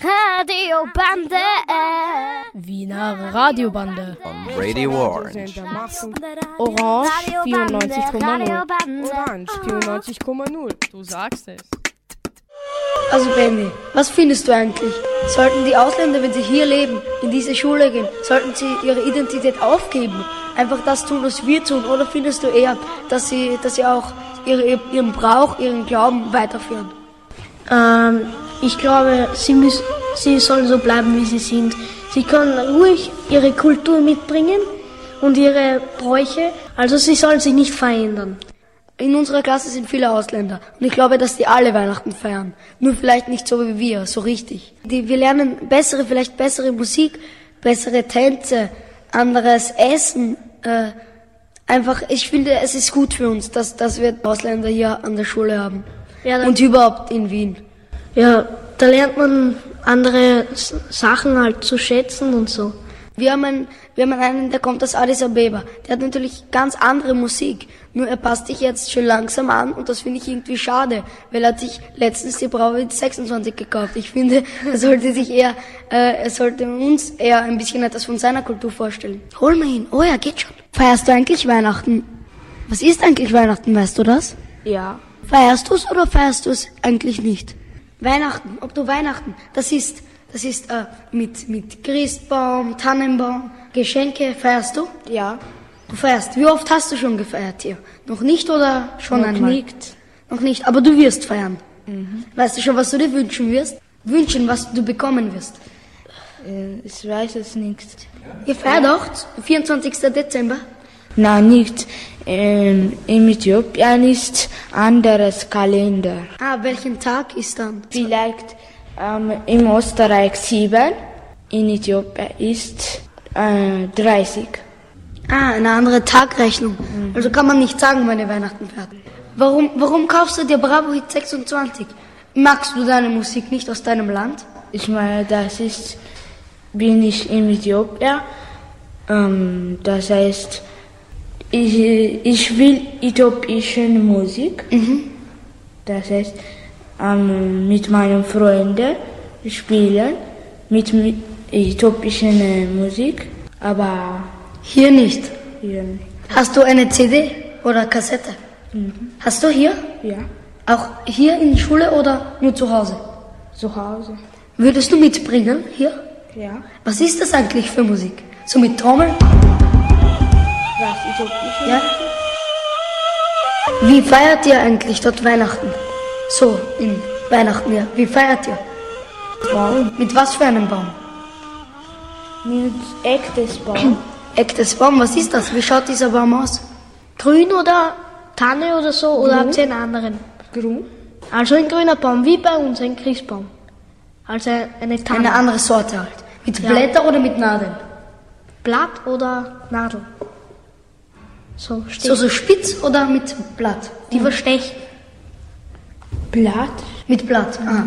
Radiobande. Wiener Radiobande. On Radio Orange. Orange 94,0. Orange 94,0. Du sagst es. Also Benny, was findest du eigentlich? Sollten die Ausländer, wenn sie hier leben, in diese Schule gehen, sollten sie ihre Identität aufgeben? Einfach das tun, was wir tun? Oder findest du eher, dass sie, dass sie auch ihre, ihren Brauch, ihren Glauben weiterführen? Ähm, ich glaube, sie, müssen, sie sollen so bleiben, wie sie sind. Sie können ruhig ihre Kultur mitbringen und ihre Bräuche. Also sie sollen sich nicht verändern. In unserer Klasse sind viele Ausländer und ich glaube, dass die alle Weihnachten feiern. Nur vielleicht nicht so wie wir, so richtig. Die, wir lernen bessere, vielleicht bessere Musik, bessere Tänze, anderes Essen. Äh, einfach, ich finde, es ist gut für uns, dass, dass wir Ausländer hier an der Schule haben. Ja, und überhaupt in Wien. Ja, da lernt man andere Sachen halt zu schätzen und so. Wir haben, einen, wir haben einen, der kommt aus Addis Abeba. Der hat natürlich ganz andere Musik. Nur er passt sich jetzt schon langsam an und das finde ich irgendwie schade, weil er hat sich letztens die Brauwe 26 gekauft. Ich finde, er sollte sich eher, äh, er sollte uns eher ein bisschen etwas von seiner Kultur vorstellen. Hol mal ihn. Oh ja, geht schon. Feierst du eigentlich Weihnachten? Was ist eigentlich Weihnachten, weißt du das? Ja. Feierst du es oder feierst du es eigentlich nicht? Weihnachten, ob du Weihnachten, das ist, das ist äh, mit, mit Christbaum, Tannenbaum, Geschenke, feierst du? Ja. Du feierst. Wie oft hast du schon gefeiert hier? Noch nicht oder schon Noch einmal? nicht. Noch nicht, aber du wirst feiern. Weißt du schon, was du dir wünschen wirst? Wünschen, was du bekommen wirst. Ich weiß es nicht. Ihr feiert auch 24. Dezember? Nein, nicht. In, in Äthiopien ist anderes Kalender. Ah, welchen Tag ist dann? Vielleicht ähm, in Österreich 7, in Äthiopien ist äh, 30. Ah, eine andere Tagrechnung. Also kann man nicht sagen, wann ihr Weihnachten feiert. Warum, warum kaufst du dir Bravo Hit 26? Magst du deine Musik nicht aus deinem Land? Ich meine, das ist, bin ich in Äthiopien. Ähm, das heißt, ich, ich will äthiopische Musik. Das heißt, ähm, mit meinen Freunden spielen mit, mit äh, Musik, aber Hier nicht. hier nicht. Hast du eine CD oder Kassette? Hast du hier? Ja, Auch hier in der Schule oder nur zu Hause? zu Hause. Würdest du mitbringen hier? Ja, Was ist das eigentlich für Musik? So mit Trommel? Was äthiopische Ja? Wie feiert ihr eigentlich dort Weihnachten? So, in Weihnachten, ja. Wie feiert ihr? Baum. Mit was für einem Baum? Mit echtes Baum. Echtes Baum, was ist das? Wie schaut dieser Baum aus? Grün oder Tanne oder so? Oder habt ihr einen anderen? Grün. Also ein grüner Baum, wie bei uns ein Christbaum. Also eine Tanne. Eine andere Sorte halt. Mit Ja. Blätter oder mit Nadeln? Blatt oder Nadel. So. So, so spitz oder mit Blatt? Die verstechen. Blatt. Mit Blatt. Ah,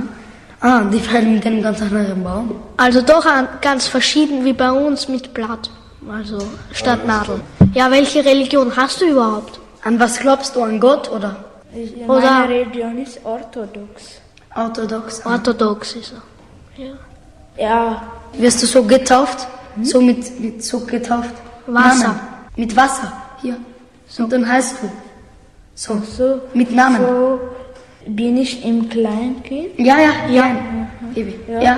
ah die fallen mit einem ganz anderen Baum. Also doch an- ganz verschieden wie bei uns mit Blatt. Also statt Nadel. Ja, welche Religion hast du überhaupt? An was glaubst du? An Gott oder Oder- Meine Religion ist orthodox. orthodox? Ah. Orthodox ist er. Ja, Wirst du so getauft? So mit, mit so getauft? Wasser. Namen. Mit Wasser. Hier. Und dann heißt du. So. so, Mit Namen. so bin ich im Kleinkind. Ja, ja, ja. Baby. Ja.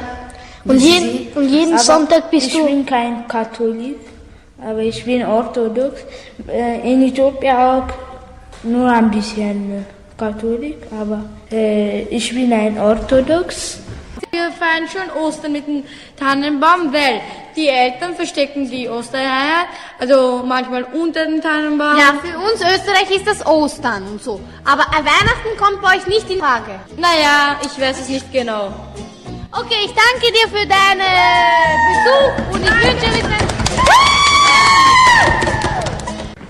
Und, jeden, und jeden Aber Sonntag bist ich du. bin kein Katholik, aber ich bin orthodox. Äh, In Äthiopien auch nur ein bisschen Katholik, aber äh, ich bin ein orthodox. Wir feiern schon Ostern mit dem Tannenbaum, weil die Eltern verstecken die Ostereier, also manchmal unter den Tannenbaum. Ja, für uns Österreich ist das Ostern und so. Aber äh, Weihnachten kommt bei euch nicht in Frage. Naja, ich weiß es nicht genau. Okay, ich danke dir für deinen Besuch und ich wünsche dir einen...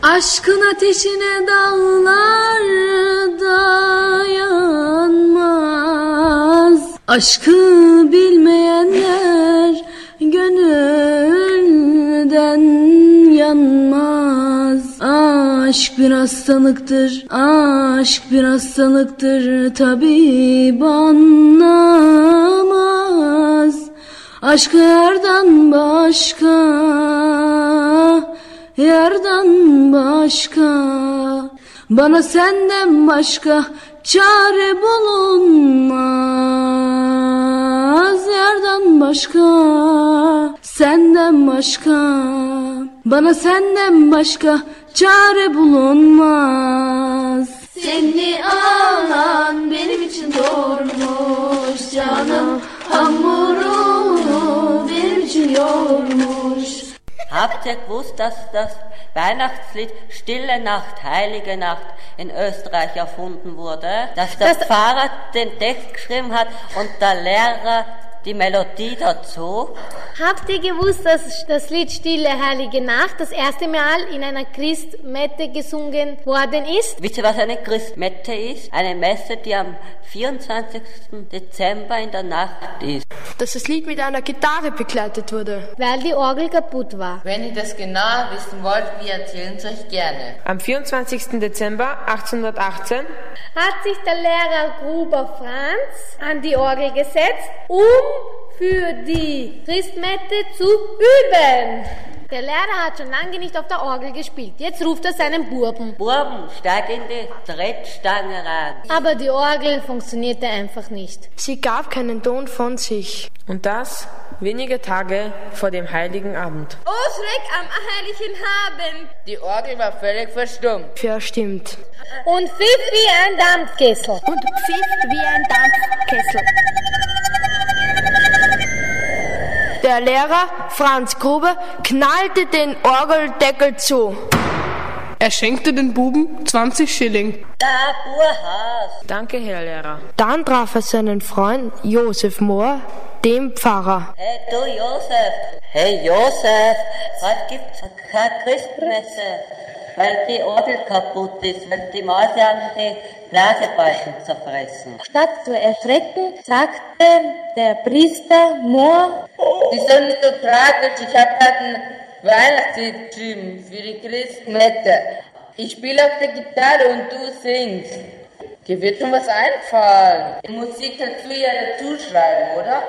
Aşkın ateşine dağlar Aşkı bilmeyenler gönülden yanmaz. Aşk bir hastalıktır, aşk bir hastalıktır tabi anlamaz. Aşkı yerden başka Yerden başka. Bana senden başka Çare bulunmaz Yerden başka Senden başka. Bana senden başka Çare bulunmaz. Seni alan benim için doğurmuş. Canım Hamurunu benim için yoğurmuş. Habt ihr gewusst, dass das Weihnachtslied Stille Nacht, Heilige Nacht in Österreich erfunden wurde? Dass der Das- Pfarrer den Text geschrieben hat und der Lehrer die Melodie dazu? Habt ihr gewusst, dass das Lied Stille Heilige Nacht das erste Mal in einer Christmette gesungen worden ist? Wisst ihr, was eine Christmette ist? Eine Messe, die am 24. Dezember in der Nacht ist. Dass das Lied mit einer Gitarre begleitet wurde. Weil die Orgel kaputt war. Wenn ihr das genauer wissen wollt, wir erzählen es euch gerne. Am 24. Dezember 1818 Hat sich der Lehrer Gruber Franz an die Orgel gesetzt, um für die Christmette zu üben. Der Lehrer hat schon lange nicht auf der Orgel gespielt. Jetzt ruft er seinen Burben. Burben, steig in die Trittstange rein. Aber die Orgel funktionierte einfach nicht. Sie gab keinen Ton von sich. und das wenige Tage vor dem heiligen Abend. Oh, Schreck am heiligen Abend! Die Orgel war völlig verstummt. Verstimmt. Und pfiff wie ein Dampfkessel. Und pfiff wie ein Dampfkessel. Der Lehrer Franz Gruber knallte den Orgeldeckel zu. Er schenkte den Buben 20 Schilling. Da, Burhaus. Danke, Herr Lehrer. Dann traf er seinen Freund Josef Mohr, dem Pfarrer. Hey, du Josef. Hey, Josef. Heute gibt's keine Christmesse, weil die Orgel kaputt ist, weil die Mäuse haben die Blasebalken zerfressen. Statt zu erschrecken, sagte der Priester Mohr, Die sind nicht so tragisch. Ich habe halt ein Weihnachtslied für die Christmette. Ich spiele auf der Gitarre und du singst. Dir wird schon was einfallen. Die Musik kannst du ja dazu schreiben, oder?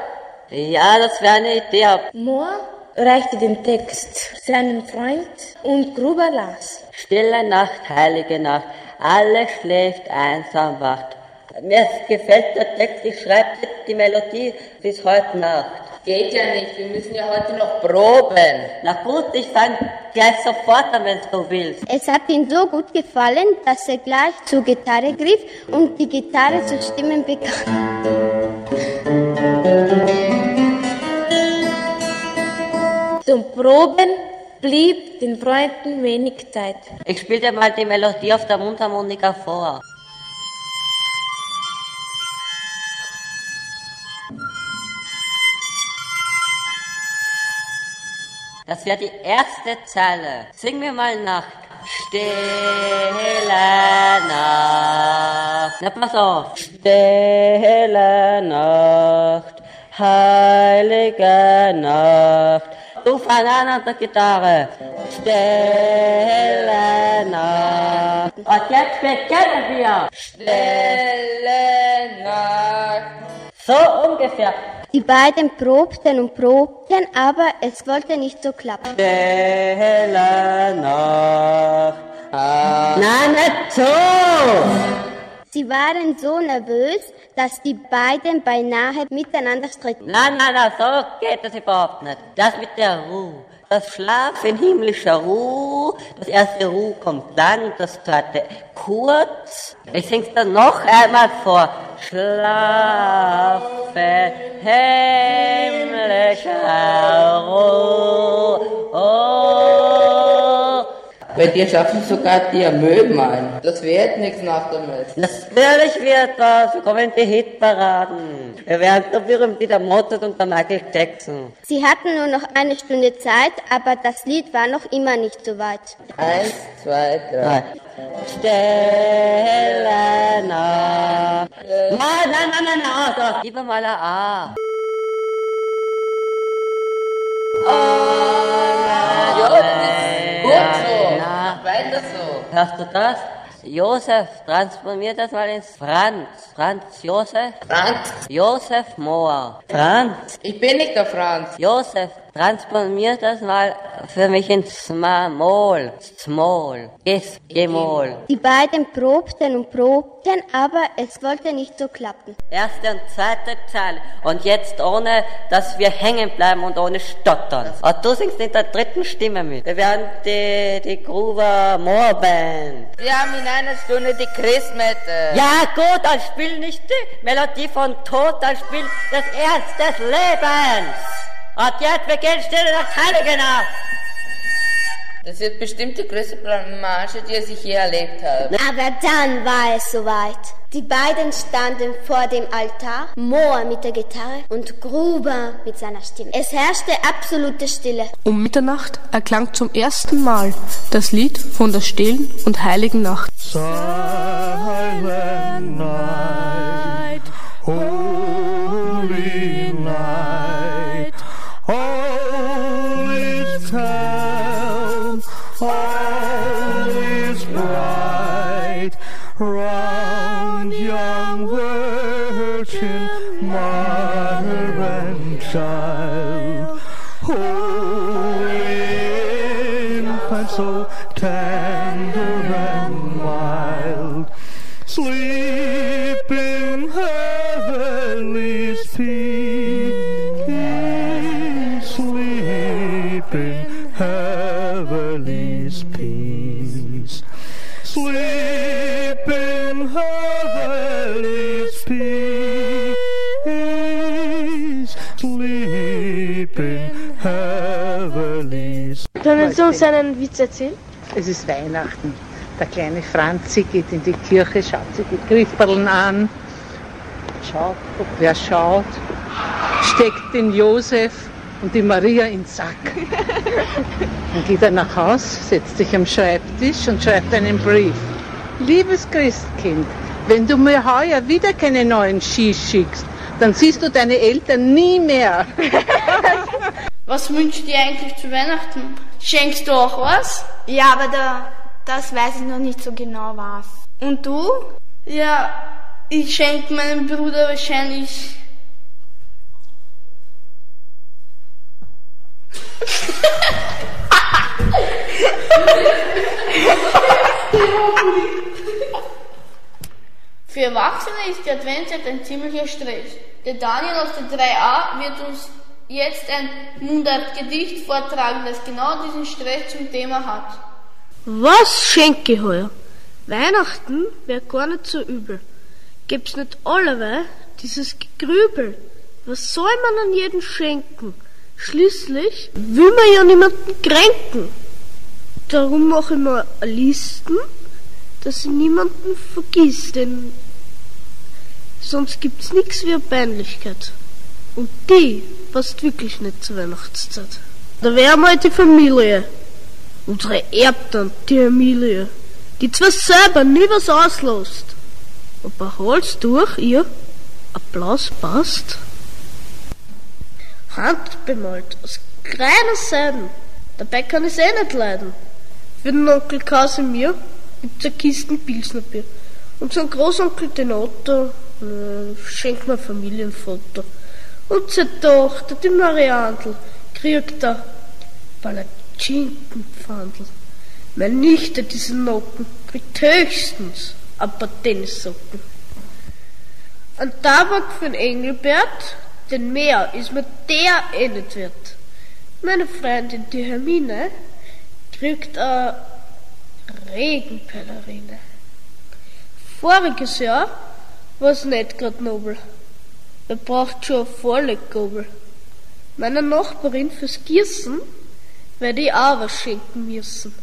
Ja, das wäre eine Idee. Mohr reichte den Text seinem Freund und Gruber las. Stille Nacht, heilige Nacht, alles schläft, einsam wacht. Mir gefällt der Text, ich schreibe die Melodie bis heute Nacht. Geht ja nicht, wir müssen ja heute noch proben. Na gut, ich fang gleich sofort an, wenn du willst. Es hat ihm so gut gefallen, dass er gleich zur Gitarre griff und die Gitarre zu stimmen begann. Zum Proben blieb den Freunden wenig Zeit. Ich spiele dir mal die Melodie auf der Mundharmonika vor. Das wäre die erste Zeile. Sing mir mal nach. Stille Nacht. Na, pass auf. Stille Nacht, heilige Nacht. Du fang an an der Gitarre. Stille Nacht. Und jetzt beginnen wir. Stille Nacht. So ungefähr. Die beiden probten und probten, aber es wollte nicht so klappen. Stille Nacht. Nein, nicht so. Sie waren so nervös, dass die beiden beinahe miteinander stritten. Nein, nein, nein, so geht das überhaupt nicht. Das mit der Ruhe. Das Schlaf in himmlischer Ruhe. Das erste Ruhe kommt lang, das zweite kurz. Ich sing's dann noch einmal vor. Schlafe himmlischer Ruhe. Oh. Bei dir schaffen sogar die Amöben ein. Das wird nichts nach der Messe. Natürlich wird das. Wir kommen in die Hitparaden. Wir werden so berühmt wie der Mozart und der Michael Jackson. Sie hatten nur noch eine Stunde Zeit, aber das Lied war noch immer nicht so weit. Eins, zwei, drei. Stille Nacht. Nein, nein, nein, nein, nein, also, lieber mal ein A. Ja, das so. Hörst du das? Josef, transformier das mal ins Franz. Franz Josef. Franz. Josef Mohr. Franz. Ich bin nicht der Franz. Josef, transformier das mal für mich ins Small. Small. Is, Gemol. Die beiden probten und probten, aber es wollte nicht so klappen. Erste und zweite Zeile. Und jetzt ohne, dass wir hängen bleiben und ohne stottern. Und du singst in der dritten Stimme mit. Wir werden die, die Gruber Moor Band. Wir haben in einer Stunde die Christmette. Ja, gut, dann spiel nicht die Melodie von Tod, dann spiel das Ernst des Lebens. Und jetzt beginnt Stille das Heilige ab. Das wird bestimmt die größte Blamage, die ich je erlebt habe. Aber dann war es soweit. Die beiden standen vor dem Altar, Mohr mit der Gitarre und Gruber mit seiner Stimme. Es herrschte absolute Stille. Um Mitternacht erklang zum ersten Mal das Lied von der stillen und heiligen Nacht. Silent night, holy night, Round young virgin mother and. Können Sie uns einen Witz erzählen? Es ist Weihnachten. Der kleine Franzi geht in die Kirche, schaut sich die Grifferln an, schaut, ob wer schaut, steckt den Josef und die Maria in den Sack. Dann geht er nach Haus, setzt sich am Schreibtisch und schreibt einen Brief. Liebes Christkind, wenn du mir heuer wieder keine neuen Skis schickst, dann siehst du deine Eltern nie mehr. Was wünschst du dir eigentlich zu Weihnachten? Schenkst du auch was? Ja, aber da, das weiß ich noch nicht so genau was. Und du? Ja, ich schenke meinem Bruder wahrscheinlich. Für Erwachsene ist die Adventszeit ein ziemlicher Stress. Der Daniel aus der 3a wird uns jetzt ein Mundartgedicht vortragen, das genau diesen Stress zum Thema hat. Was schenke ich heuer? Weihnachten wäre gar nicht so übel. Gibt's nicht allerweil dieses Gegrübel? Was soll man an jeden schenken? Schließlich will man ja niemanden kränken. Darum mache ich mir Listen, dass ich niemanden vergiss, denn sonst gibt's nix wie eine Peinlichkeit. Und die passt wirklich nicht zur Weihnachtszeit. Da wäre mal die Familie. Unsere Erbtante, die Emilie, die zwar selber nie was auslässt, aber Hals durch ihr Applaus passt. Handbemalt aus kleiner Seiden, dabei kann ich's eh nicht leiden. Für den Onkel Kasimir gibt's eine Kisten Pilsnerbier. Und zum Großonkel den Otto äh, schenkt mir ein Familienfoto. Und zur Tochter, die Mariandel, kriegt er Palatschinkenpfandl. Meine Nichte, diese Nocken, kriegt höchstens ein paar Tennissocken. Ein Tabak für den Engelbert, denn mehr ist mir der eh nicht wert. Meine Freundin, die Hermine, kriegt eine Regenpellerine. Voriges Jahr war's nicht grad nobel. Wer braucht schon eine Vorleggabel? Meiner Nachbarin fürs Gießen werde ich auch was schenken müssen.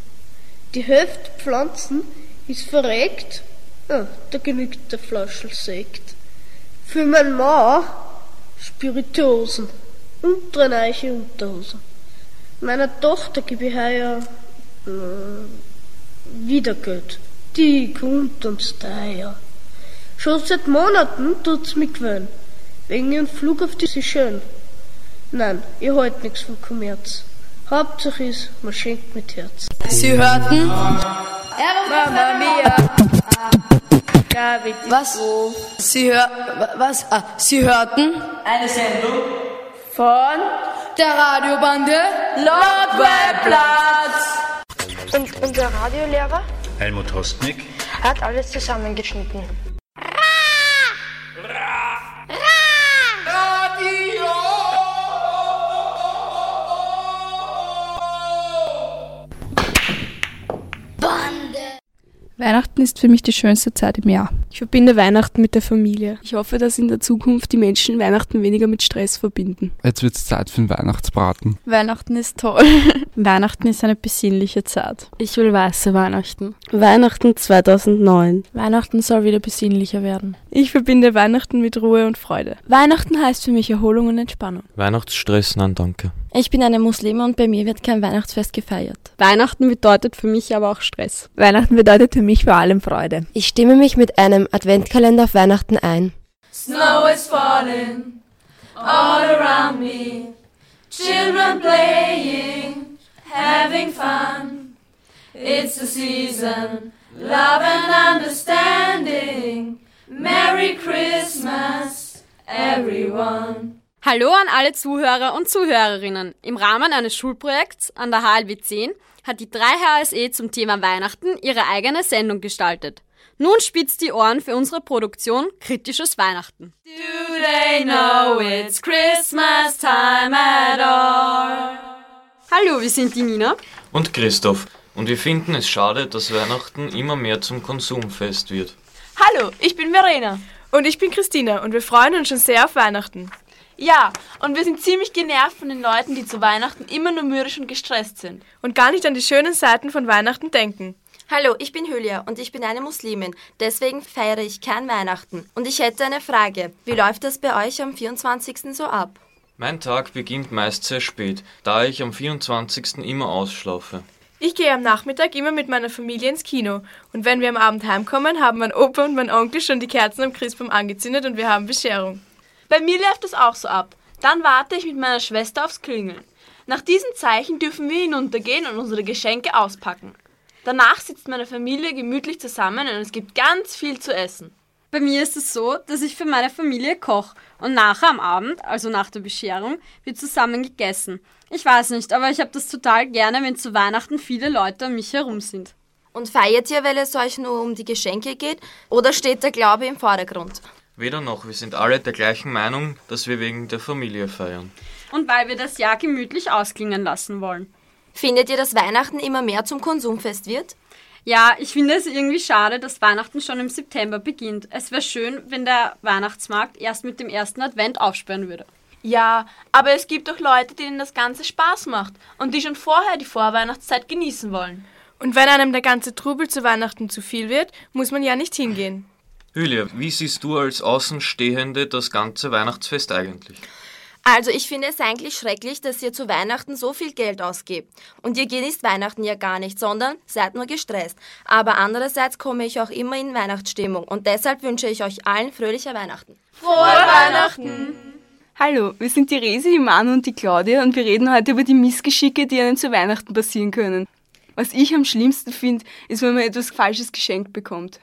Die Hälfte Pflanzen ist verreckt, ja, da genügt der Flaschel Sekt. Für mein Mann Spirituosen und drei neue Unterhosen. Meiner Tochter gebe ich heuer äh, wieder Geld. Die kommt uns daher. Schon seit Monaten tut's mich gewöhnen. Wegen ihrem Flug auf die schön. Nein, ihr halt nichts vom Kommerz. Hauptsache ist, man schenkt mit Herz. Sie hörten Mamma Mia. Was? Sie hör, wa- was? Ah, Sie hörten Eine Sendung von der Radiobande Nordwaldplatz. Und unser Radiolehrer Helmut Hostnick. hat alles zusammengeschnitten. Weihnachten ist für mich die schönste Zeit im Jahr. Ich verbinde Weihnachten mit der Familie. Ich hoffe, dass in der Zukunft die Menschen Weihnachten weniger mit Stress verbinden. Jetzt wird's Zeit für den Weihnachtsbraten. Weihnachten ist toll. Weihnachten ist eine besinnliche Zeit. Ich will weiße Weihnachten. Weihnachten 2009. Weihnachten soll wieder besinnlicher werden. Ich verbinde Weihnachten mit Ruhe und Freude. Weihnachten heißt für mich Erholung und Entspannung. Weihnachtsstress, nein, danke. Ich bin eine Muslime und bei mir wird kein Weihnachtsfest gefeiert. Weihnachten bedeutet für mich aber auch Stress. Weihnachten bedeutet für mich vor allem Freude. Ich stimme mich mit einem Adventkalender auf Weihnachten ein. Snow is falling all around me. Children playing, having fun. It's the season, love and understanding. Merry Christmas, everyone. Hallo an alle Zuhörer und Zuhörerinnen. Im Rahmen eines Schulprojekts an der HLW 10 hat die 3HSE zum Thema Weihnachten ihre eigene Sendung gestaltet. Nun spitzt die Ohren für unsere Produktion Kritisches Weihnachten. Do they know it's Christmas time at all? Hallo, wir sind die Nina. Und Christoph. Und wir finden es schade, dass Weihnachten immer mehr zum Konsumfest wird. Hallo, ich bin Verena. Und ich bin Christina und wir freuen uns schon sehr auf Weihnachten. Ja, und wir sind ziemlich genervt von den Leuten, die zu Weihnachten immer nur mürrisch und gestresst sind. Und gar nicht an die schönen Seiten von Weihnachten denken. Hallo, ich bin Julia und ich bin eine Muslimin. Deswegen feiere ich kein Weihnachten. Und ich hätte eine Frage. Wie läuft das bei euch am 24. so ab? Mein Tag beginnt meist sehr spät, da ich am 24. immer ausschlafe. Ich gehe am Nachmittag immer mit meiner Familie ins Kino. Und wenn wir am Abend heimkommen, haben mein Opa und mein Onkel schon die Kerzen am Christbaum angezündet und wir haben Bescherung. Bei mir läuft das auch so ab. Dann warte ich mit meiner Schwester aufs Klingeln. Nach diesen Zeichen dürfen wir hinuntergehen und unsere Geschenke auspacken. Danach sitzt meine Familie gemütlich zusammen und es gibt ganz viel zu essen. Bei mir ist es so, dass ich für meine Familie koche und nachher am Abend, also nach der Bescherung, wird zusammen gegessen. Ich weiß nicht, aber ich habe das total gerne, wenn zu Weihnachten viele Leute um mich herum sind. Und feiert ihr, weil es euch nur um die Geschenke geht? Oder steht der Glaube im Vordergrund? Weder noch, wir sind alle der gleichen Meinung, dass wir wegen der Familie feiern. Und weil wir das Jahr gemütlich ausklingen lassen wollen. Findet ihr, dass Weihnachten immer mehr zum Konsumfest wird? Ja, ich finde es irgendwie schade, dass Weihnachten schon im September beginnt. Es wäre schön, wenn der Weihnachtsmarkt erst mit dem ersten Advent aufsperren würde. Ja, aber es gibt auch Leute, denen das Ganze Spaß macht und die schon vorher die Vorweihnachtszeit genießen wollen. Und wenn einem der ganze Trubel zu Weihnachten zu viel wird, muss man ja nicht hingehen. Julia, wie siehst du als Außenstehende das ganze Weihnachtsfest eigentlich? Also ich finde es eigentlich schrecklich, dass ihr zu Weihnachten so viel Geld ausgebt. Und ihr genießt Weihnachten ja gar nicht, sondern seid nur gestresst. Aber andererseits komme ich auch immer in Weihnachtsstimmung und deshalb wünsche ich euch allen fröhliche Weihnachten. Frohe Weihnachten! Hallo, wir sind die Resi, die Manu und die Claudia und wir reden heute über die Missgeschicke, die einem zu Weihnachten passieren können. Was ich am schlimmsten finde, ist, wenn man etwas Falsches geschenkt bekommt.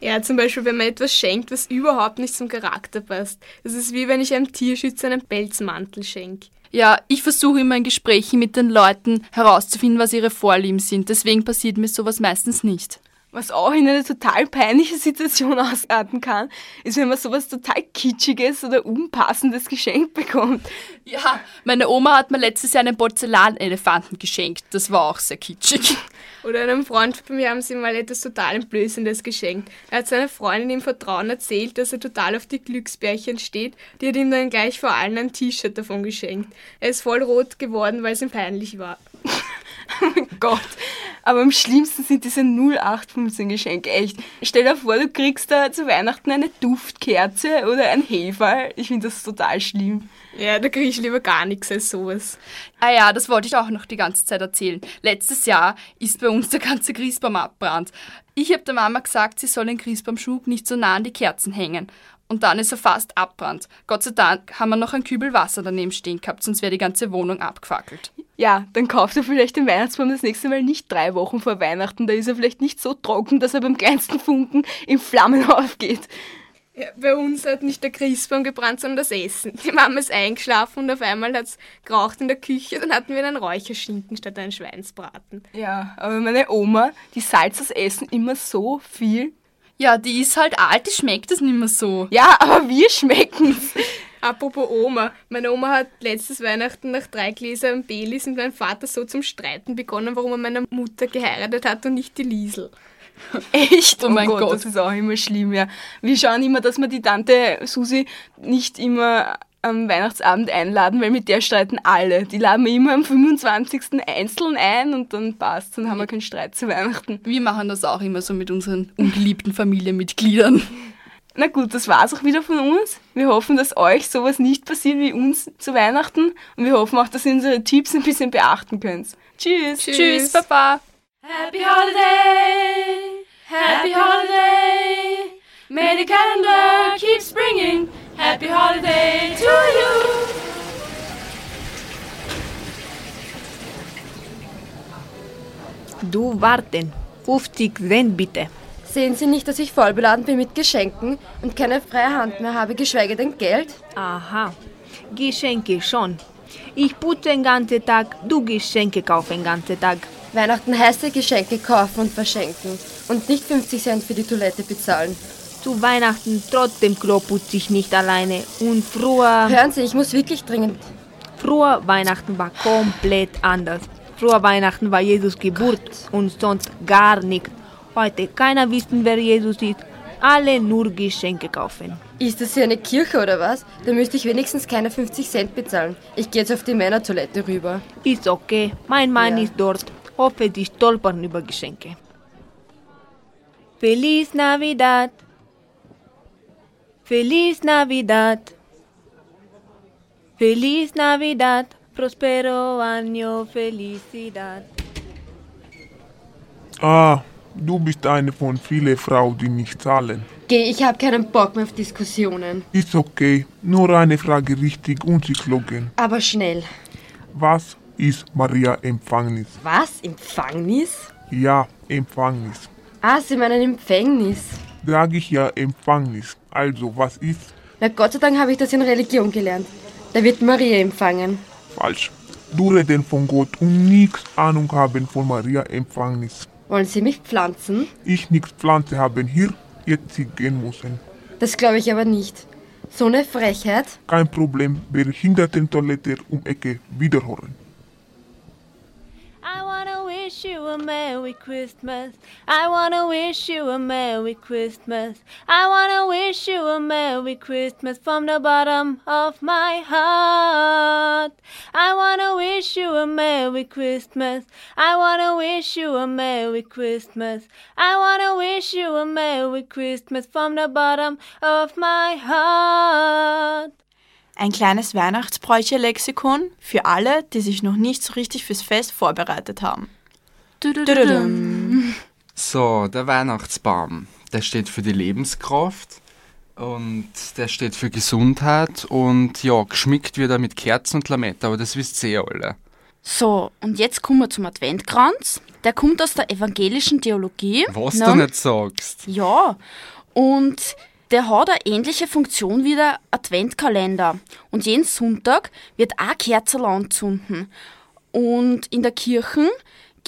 Ja, zum Beispiel, wenn man etwas schenkt, was überhaupt nicht zum Charakter passt. Das ist wie wenn ich einem Tierschützer einen Pelzmantel schenke. Ja, ich versuche immer in Gesprächen mit den Leuten herauszufinden, was ihre Vorlieben sind. Deswegen passiert mir sowas meistens nicht. Was auch in eine total peinliche Situation ausarten kann, ist, wenn man sowas total Kitschiges oder Unpassendes geschenkt bekommt. Ja, meine Oma hat mir letztes Jahr einen Porzellanelefanten geschenkt. Das war auch sehr kitschig. Oder einem Freund von mir haben sie mal etwas total Entblößendes geschenkt. Er hat seiner Freundin im Vertrauen erzählt, dass er total auf die Glücksbärchen steht. Die hat ihm dann gleich vor allen ein T-Shirt davon geschenkt. Er ist voll rot geworden, weil es ihm peinlich war. Oh mein Gott. Aber am schlimmsten sind diese 0815 Geschenke, echt. Stell dir vor, du kriegst da zu Weihnachten eine Duftkerze oder ein Heferl. Ich finde das total schlimm. Ja, da kriege ich lieber gar nichts als sowas. Ah ja, das wollte ich auch noch die ganze Zeit erzählen. Letztes Jahr ist bei uns der ganze Christbaum abbrannt. Ich habe der Mama gesagt, sie soll den Christbaumschub nicht so nah an die Kerzen hängen. Und dann ist er fast abbrannt. Gott sei Dank haben wir noch ein Kübel Wasser daneben stehen gehabt, sonst wäre die ganze Wohnung abgefackelt. Ja, dann kauft er vielleicht den Weihnachtsbaum das nächste Mal nicht drei Wochen vor Weihnachten. Da ist er vielleicht nicht so trocken, dass er beim kleinsten Funken in Flammen aufgeht. Ja, bei uns hat nicht der Christbaum gebrannt, sondern das Essen. Die Mama ist eingeschlafen und auf einmal hat es geraucht in der Küche. Dann hatten wir einen Räucherschinken statt einen Schweinsbraten. Ja, aber meine Oma, die salzt das Essen immer so viel. Ja, die ist halt alt, die schmeckt es nicht mehr so. Ja, aber wir schmecken's. Apropos Oma. Meine Oma hat letztes Weihnachten nach drei Gläsern Belis mit meinem Vater so zum Streiten begonnen, warum er meine Mutter geheiratet hat und nicht die Liesel. Echt? Oh, mein Gott, Gott. das ist auch immer schlimm, ja. Wir schauen immer, dass wir die Tante Susi nicht immer am Weihnachtsabend einladen, weil mit der streiten alle. Die laden wir immer am 25. einzeln ein und dann passt, dann haben wir keinen Streit zu Weihnachten. Wir machen das auch immer so mit unseren ungeliebten Familienmitgliedern. Na gut, das war's auch wieder von uns. Wir hoffen, dass euch sowas nicht passiert wie uns zu Weihnachten und wir hoffen auch, dass ihr unsere Tipps ein bisschen beachten könnt. Tschüss. Tschüss, Tschüss Papa. Happy holiday, happy holiday. May the calendar keep springing. Happy holiday to you. Du warten. 50 Cent bitte. Sehen Sie nicht, dass ich vollbeladen bin mit Geschenken und keine freie Hand mehr habe, geschweige denn Geld? Aha. Geschenke schon. Ich putze den ganzen Tag, du Geschenke kaufen den ganzen Tag. Weihnachten heißt ja Geschenke kaufen und verschenken und nicht 50 Cent für die Toilette bezahlen. Zu Weihnachten trotzdem Klo putze ich nicht alleine. Und früher... Hören Sie, ich muss wirklich dringend. Früher Weihnachten war komplett anders. Früher Weihnachten war Jesus Geburt und sonst gar nichts. Heute keiner wissen, wer Jesus ist. Alle nur Geschenke kaufen. Ist das hier eine Kirche oder was? Dann müsste ich wenigstens keine 50 Cent bezahlen. Ich gehe jetzt auf die Männertoilette rüber. Ist okay. Mein Mann Ja. ist dort. Hoffe, die stolpern über Geschenke. Feliz Navidad. Feliz Navidad. Feliz Navidad. Prospero año felicidad. Ah, du bist eine von vielen Frauen, die nicht zahlen. Geh, ich habe keinen Bock mehr auf Diskussionen. Ist okay, nur eine Frage richtig und sie klogen. Aber schnell. Was ist Maria Empfängnis? Was? Empfängnis? Ja, Empfängnis. Ah, Sie meinen Empfängnis. Sag ich ja Empfängnis. Also, was ist Na Gott sei Dank habe ich das in Religion gelernt. Da wird Maria empfangen. falsch? Du reden von Gott und nix Ahnung haben von Maria Empfängnis. Wollen Sie mich pflanzen? Ich nix Pflanze haben hier, jetzt sie gehen müssen. Das glaube ich aber nicht. So eine Frechheit? Kein Problem, Behindertentoilette um Ecke wiederholen. I wanna wish you a Merry Christmas. I wanna wish you a Merry Christmas. I wanna wish you a Merry Christmas from the bottom of my heart. I wanna wish you a Merry Christmas. I wanna wish you a Merry Christmas. I wanna wish you a Merry Christmas from the bottom of my heart. Ein kleines Weihnachtsbräuche-Lexikon für alle, die sich noch nicht so richtig fürs Fest vorbereitet haben. So, der Weihnachtsbaum, der steht für die Lebenskraft und der steht für Gesundheit und ja, geschmückt wird er mit Kerzen und Lametta, aber das wisst ihr eh alle. So, und jetzt kommen wir zum Adventkranz. Der kommt aus der evangelischen Theologie. Was Na? du nicht sagst. Ja, und der hat eine ähnliche Funktion wie der Adventkalender. Und jeden Sonntag wird auch Kerzen anzünden. Und in der Kirche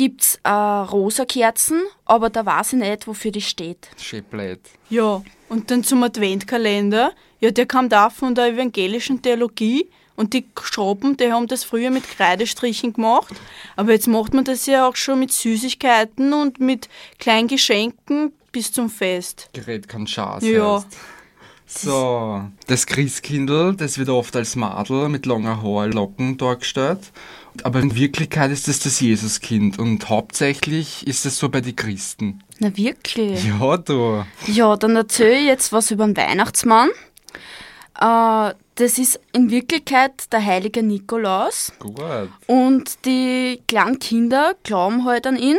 gibt's äh, rosa Kerzen, aber da weiß ich nicht, wofür die steht. Schön blöd. Ja, und dann zum Adventkalender. Ja, der kam da von der evangelischen Theologie. Und die Schroppen, die haben das früher mit Kreidestrichen gemacht. Aber jetzt macht man das ja auch schon mit Süßigkeiten und mit kleinen Geschenken bis zum Fest. Gerät kann Schatz. Ja. heißt. So, das Christkindl, das wird oft als Madel mit langer Haarlocken dargestellt. Aber in Wirklichkeit ist es das Jesuskind und hauptsächlich ist es so bei den Christen. Na wirklich? Ja, du. Ja, dann erzähle ich jetzt was über den Weihnachtsmann. Äh, das ist in Wirklichkeit der heilige Nikolaus. Gut. Und die kleinen Kinder glauben halt an ihn.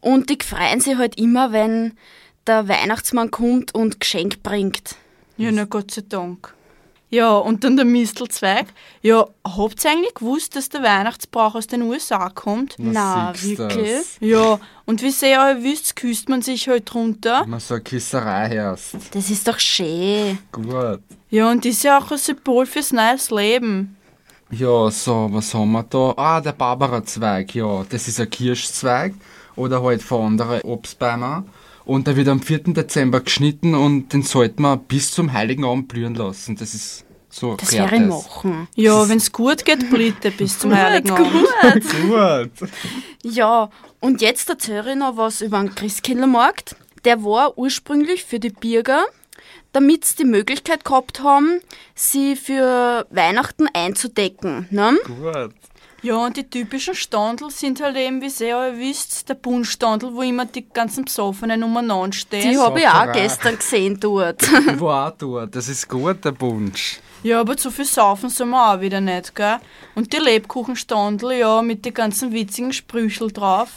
Und die freuen sich halt immer, wenn der Weihnachtsmann kommt und Geschenk bringt. Ja, na Gott sei Dank. Ja, und dann der Mistelzweig. Ja, habt ihr eigentlich gewusst, dass der Weihnachtsbrauch aus den USA kommt? Na, wirklich? das. Ja, und wie sehr ihr wisst, küsst man sich halt drunter. Immer so eine Küsserei herrscht. Das ist doch schön. Gut. Ja, und ist ja auch ein Symbol fürs neues Leben. Ja, so, was haben wir da? Ah, der Barbara-Zweig, ja. Das ist ein Kirschzweig oder halt von anderen Obstbäumen. Und der wird am 4. Dezember geschnitten und den sollte man bis zum Heiligen Abend blühen lassen. Das ist so Das wäre machen. Ja, wenn's gut geht, bitte bis zum Gut, Heiligen gut. Abend. Gut. Ja, und jetzt erzähle ich noch was über den Christkindlmarkt. Der war ursprünglich für die Bürger, damit sie die Möglichkeit gehabt haben, sie für Weihnachten einzudecken. Ne? Gut. Ja, und die typischen Standel sind halt eben, wie ihr alle wisst, der Bunstandel, wo immer die ganzen Besoffenen umeinander stehen. Die habe ich auch gestern gesehen dort. Ich war auch dort. Das ist gut, der Bunsch. Ja, aber zu viel saufen soll man auch wieder nicht, gell? Und die Lebkuchenstandel, ja, mit den ganzen witzigen Sprüchel drauf.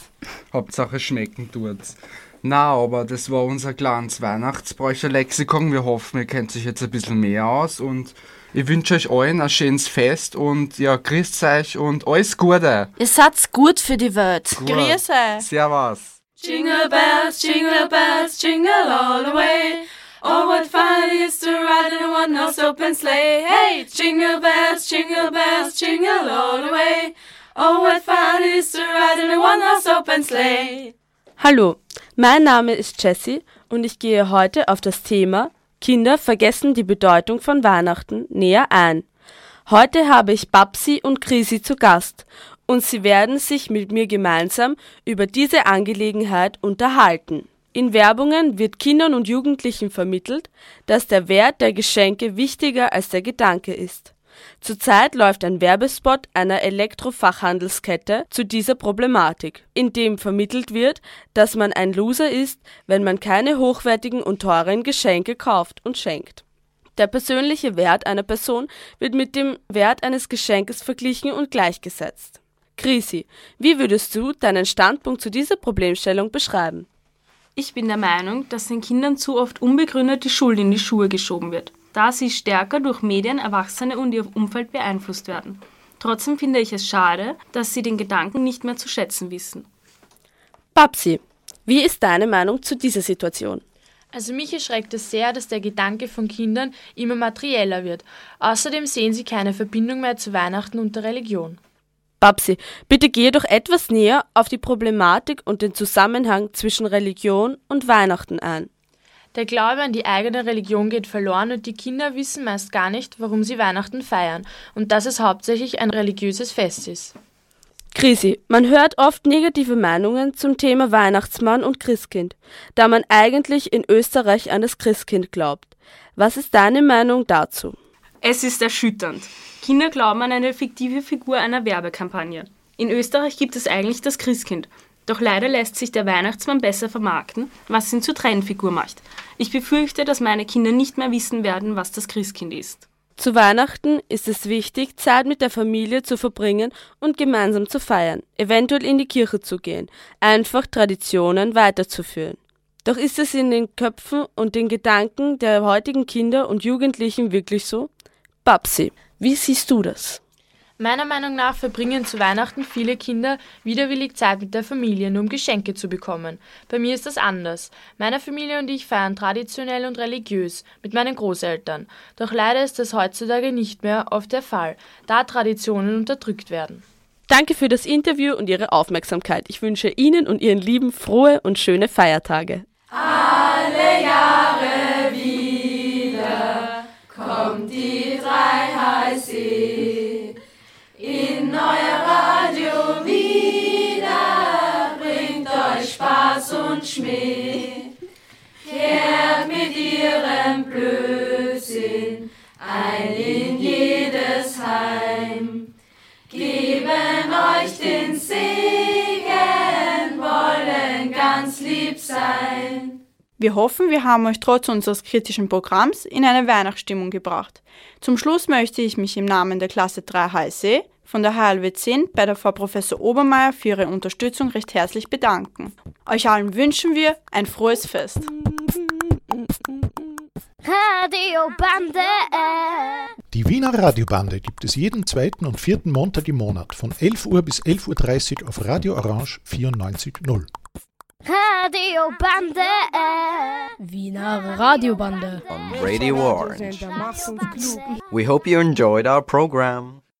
Hauptsache schmecken tut's. Na, aber das war unser kleines Weihnachtsbräuche-Lexikon. Wir hoffen, ihr kennt sich jetzt ein bisschen mehr aus und ich wünsche euch allen ein schönes Fest und ja, grüßt euch und alles Gute. Ihr seid gut für die Welt. Gut. Servus. Jingle bells, jingle bells, jingle all the way. Oh, what fun it is to ride in a one-horse open sleigh. Hey, jingle bells, jingle bells, jingle all the way. Oh, what fun it is to ride in a one-horse open sleigh. Hallo, mein Name ist Jessie und ich gehe heute auf das Thema Kinder vergessen die Bedeutung von Weihnachten näher ein. Heute habe ich Babsi und Krisi zu Gast und sie werden sich mit mir gemeinsam über diese Angelegenheit unterhalten. In Werbungen wird Kindern und Jugendlichen vermittelt, dass der Wert der Geschenke wichtiger als der Gedanke ist. Zurzeit läuft ein Werbespot einer Elektrofachhandelskette zu dieser Problematik, in dem vermittelt wird, dass man ein Loser ist, wenn man keine hochwertigen und teuren Geschenke kauft und schenkt. Der persönliche Wert einer Person wird mit dem Wert eines Geschenkes verglichen und gleichgesetzt. Krisi, wie würdest du deinen Standpunkt zu dieser Problemstellung beschreiben? Ich bin der Meinung, dass den Kindern zu oft unbegründet die Schuld in die Schuhe geschoben wird, da sie stärker durch Medien, Erwachsene und ihr Umfeld beeinflusst werden. Trotzdem finde ich es schade, dass sie den Gedanken nicht mehr zu schätzen wissen. Babsi, wie ist deine Meinung zu dieser Situation? Also mich erschreckt es sehr, dass der Gedanke von Kindern immer materieller wird. Außerdem sehen sie keine Verbindung mehr zu Weihnachten und der Religion. Babsi, bitte gehe doch etwas näher auf die Problematik und den Zusammenhang zwischen Religion und Weihnachten ein. Der Glaube an die eigene Religion geht verloren und die Kinder wissen meist gar nicht, warum sie Weihnachten feiern und dass es hauptsächlich ein religiöses Fest ist. Krisi, man hört oft negative Meinungen zum Thema Weihnachtsmann und Christkind, da man eigentlich in Österreich an das Christkind glaubt. Was ist deine Meinung dazu? Es ist erschütternd. Kinder glauben an eine fiktive Figur einer Werbekampagne. In Österreich gibt es eigentlich das Christkind. Doch leider lässt sich der Weihnachtsmann besser vermarkten, was ihn zur Trennfigur macht. Ich befürchte, dass meine Kinder nicht mehr wissen werden, was das Christkind ist. Zu Weihnachten ist es wichtig, Zeit mit der Familie zu verbringen und gemeinsam zu feiern, eventuell in die Kirche zu gehen, einfach Traditionen weiterzuführen. Doch ist es in den Köpfen und den Gedanken der heutigen Kinder und Jugendlichen wirklich so? Babsi, wie siehst du das? Meiner Meinung nach verbringen zu Weihnachten viele Kinder widerwillig Zeit mit der Familie, nur um Geschenke zu bekommen. Bei mir ist das anders. Meine Familie und ich feiern traditionell und religiös mit meinen Großeltern. Doch leider ist das heutzutage nicht mehr oft der Fall, da Traditionen unterdrückt werden. Danke für das Interview und Ihre Aufmerksamkeit. Ich wünsche Ihnen und Ihren Lieben frohe und schöne Feiertage. Alle Jahre und Schmäh. Kehrt mit ihrem Blödsinn ein in jedes Heim, geben euch den Segen, wollen ganz lieb sein. Wir hoffen, wir haben euch trotz unseres kritischen Programms in eine Weihnachtsstimmung gebracht. Zum Schluss möchte ich mich im Namen der Klasse 3 HSE von der HLW 10 bei der Frau Professor Obermeier für ihre Unterstützung recht herzlich bedanken. Euch allen wünschen wir ein frohes Fest. Radio Bande. Die Wiener Radiobande gibt es jeden zweiten und vierten Montag im Monat von 11 Uhr bis 11.30 Uhr auf Radio Orange 94.0. Radiobande. Wiener Radiobande. on Radio Orange. We hope you enjoyed our program.